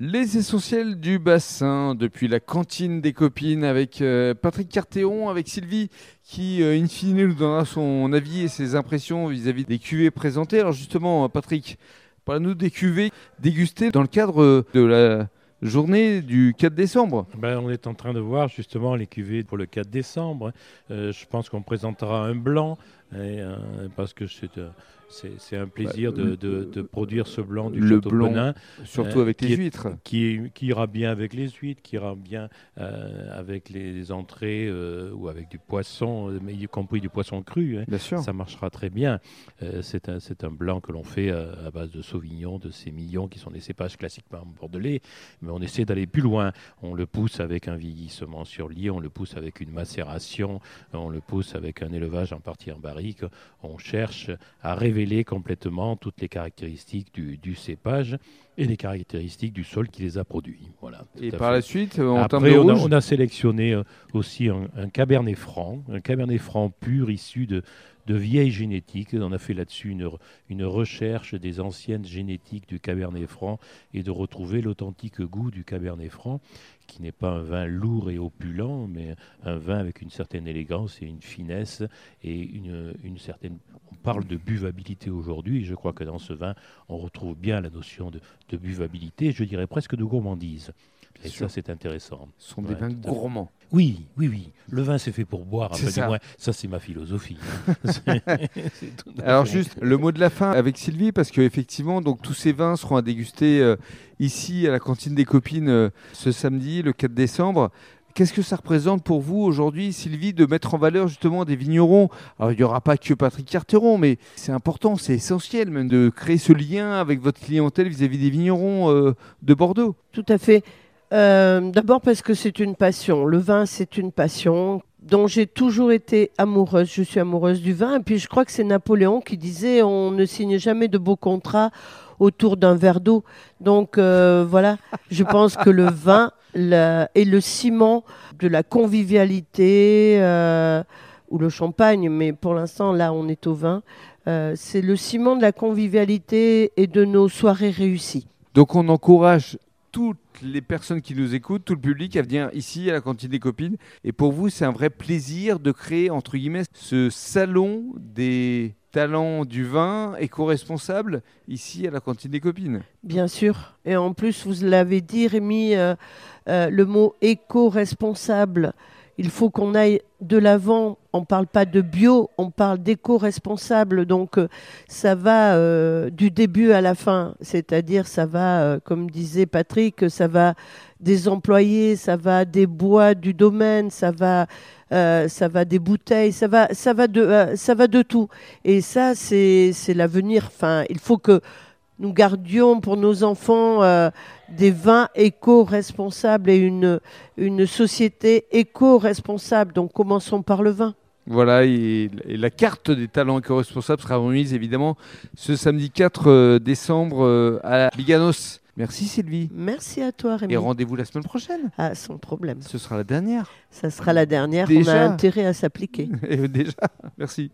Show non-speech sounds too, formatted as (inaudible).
Les essentiels du bassin, depuis la cantine des copines avec euh, Patrick Cartéon, avec Sylvie, qui euh, in fine nous donnera son avis et ses impressions vis-à-vis des cuvées présentées. Alors justement, Patrick, parlez-nous des cuvées dégustées dans le cadre de la journée du 4 décembre. Ben, on est en train de voir justement les cuvées pour le 4 décembre. Euh, je pense qu'on présentera un blanc, et, euh, parce que c'est euh, un plaisir Bah, de, de- de produire ce blanc du le Château blanc, de Benin, Surtout Euh, avec les huîtres. qui, est- qui ira bien avec les huîtres, qui ira bien euh, avec les entrées euh, ou avec du poisson, mais y compris du poisson cru. hein. Bien sûr. Ça marchera très bien. C'est un, blanc que l'on fait à base de sauvignon, de sémillon, qui sont des cépages classiquement bordelais, mais on essaie d'aller plus loin. On le pousse avec un vieillissement sur lit, on le pousse avec une macération, on le pousse avec un élevage en partie en barrique. On cherche à révéler complètement toutes les caractéristiques du, cépage et les caractéristiques du sol qui les a produits. Voilà. Et par fait. la suite, en termes Après, de on a, rouge, on a sélectionné euh, aussi un, un cabernet franc, un cabernet franc pur issu de, de vieilles génétiques. On a fait là-dessus une, une recherche des anciennes génétiques du cabernet franc et de retrouver l'authentique goût du cabernet franc, qui n'est pas un vin lourd et opulent, mais un vin avec une certaine élégance et une finesse et une, une certaine. On parle de buvabilité aujourd'hui, et je crois que dans ce vin, on retrouve bien la notion de, de buvabilité, je dirais presque de gourmandise. Et sûr. ça, c'est intéressant. ce sont des vins gourmands. Oui, oui, oui. Le vin, c'est fait pour boire. ça. du moins. Ça, c'est ma philosophie. (laughs) tout Alors fait. juste le mot de la fin avec Sylvie parce que effectivement donc tous ces vins seront à déguster euh, ici à la cantine des copines euh, ce samedi le 4 décembre. Qu'est-ce que ça représente pour vous aujourd'hui, Sylvie, de mettre en valeur justement des vignerons? Alors, il n'y aura pas que Patrick Carteron, mais c'est important, c'est essentiel même de créer ce lien avec votre clientèle vis-à-vis des vignerons euh, de Bordeaux. Tout à fait. Euh, D'abord parce que c'est une passion. Le vin, c'est une passion dont j'ai toujours été amoureuse. Je suis amoureuse du vin. Et puis, je crois que c'est Napoléon qui disait on ne signe jamais de beaux contrats autour d'un verre d'eau. Donc, euh, voilà, je pense que le vin est le ciment de la convivialité euh, ou le champagne. Mais pour l'instant, là, on est au vin. Euh, c'est le ciment de la convivialité et de nos soirées réussies. Donc on encourage toutes les personnes qui nous écoutent, tout le public à venir ici à la cantine des copines. Et pour vous, c'est un vrai plaisir de créer, entre guillemets, ce salon des talents du vin éco-responsable ici à la cantine des copines. Bien sûr. Et en plus, vous l'avez dit, Rémi, euh, euh, le mot éco-responsable, il faut qu'on aille de l'avant. On ne parle pas de bio, on parle d'éco-responsable. Donc, euh, ça va euh, du début à la fin. C'est-à-dire, ça va, euh, comme disait Patrick, ça va des employés, ça va des bois du domaine, ça va, ça va des bouteilles, ça va, ça va, de, ça de tout. Et ça, c'est c'est l'avenir. Enfin, il faut que nous gardions pour nos enfants euh, des vins éco-responsables et une, une société éco-responsable. Donc commençons par le vin. Voilà, et, et la carte des talents éco-responsables sera remise évidemment ce samedi 4 euh, décembre euh, à Biganos. Merci Sylvie. Merci à toi, Rémi. Et rendez-vous la semaine prochaine. Ah, sans problème. Ce sera la dernière. Ça sera la dernière. On a intérêt à s'appliquer. (laughs) Déjà, merci.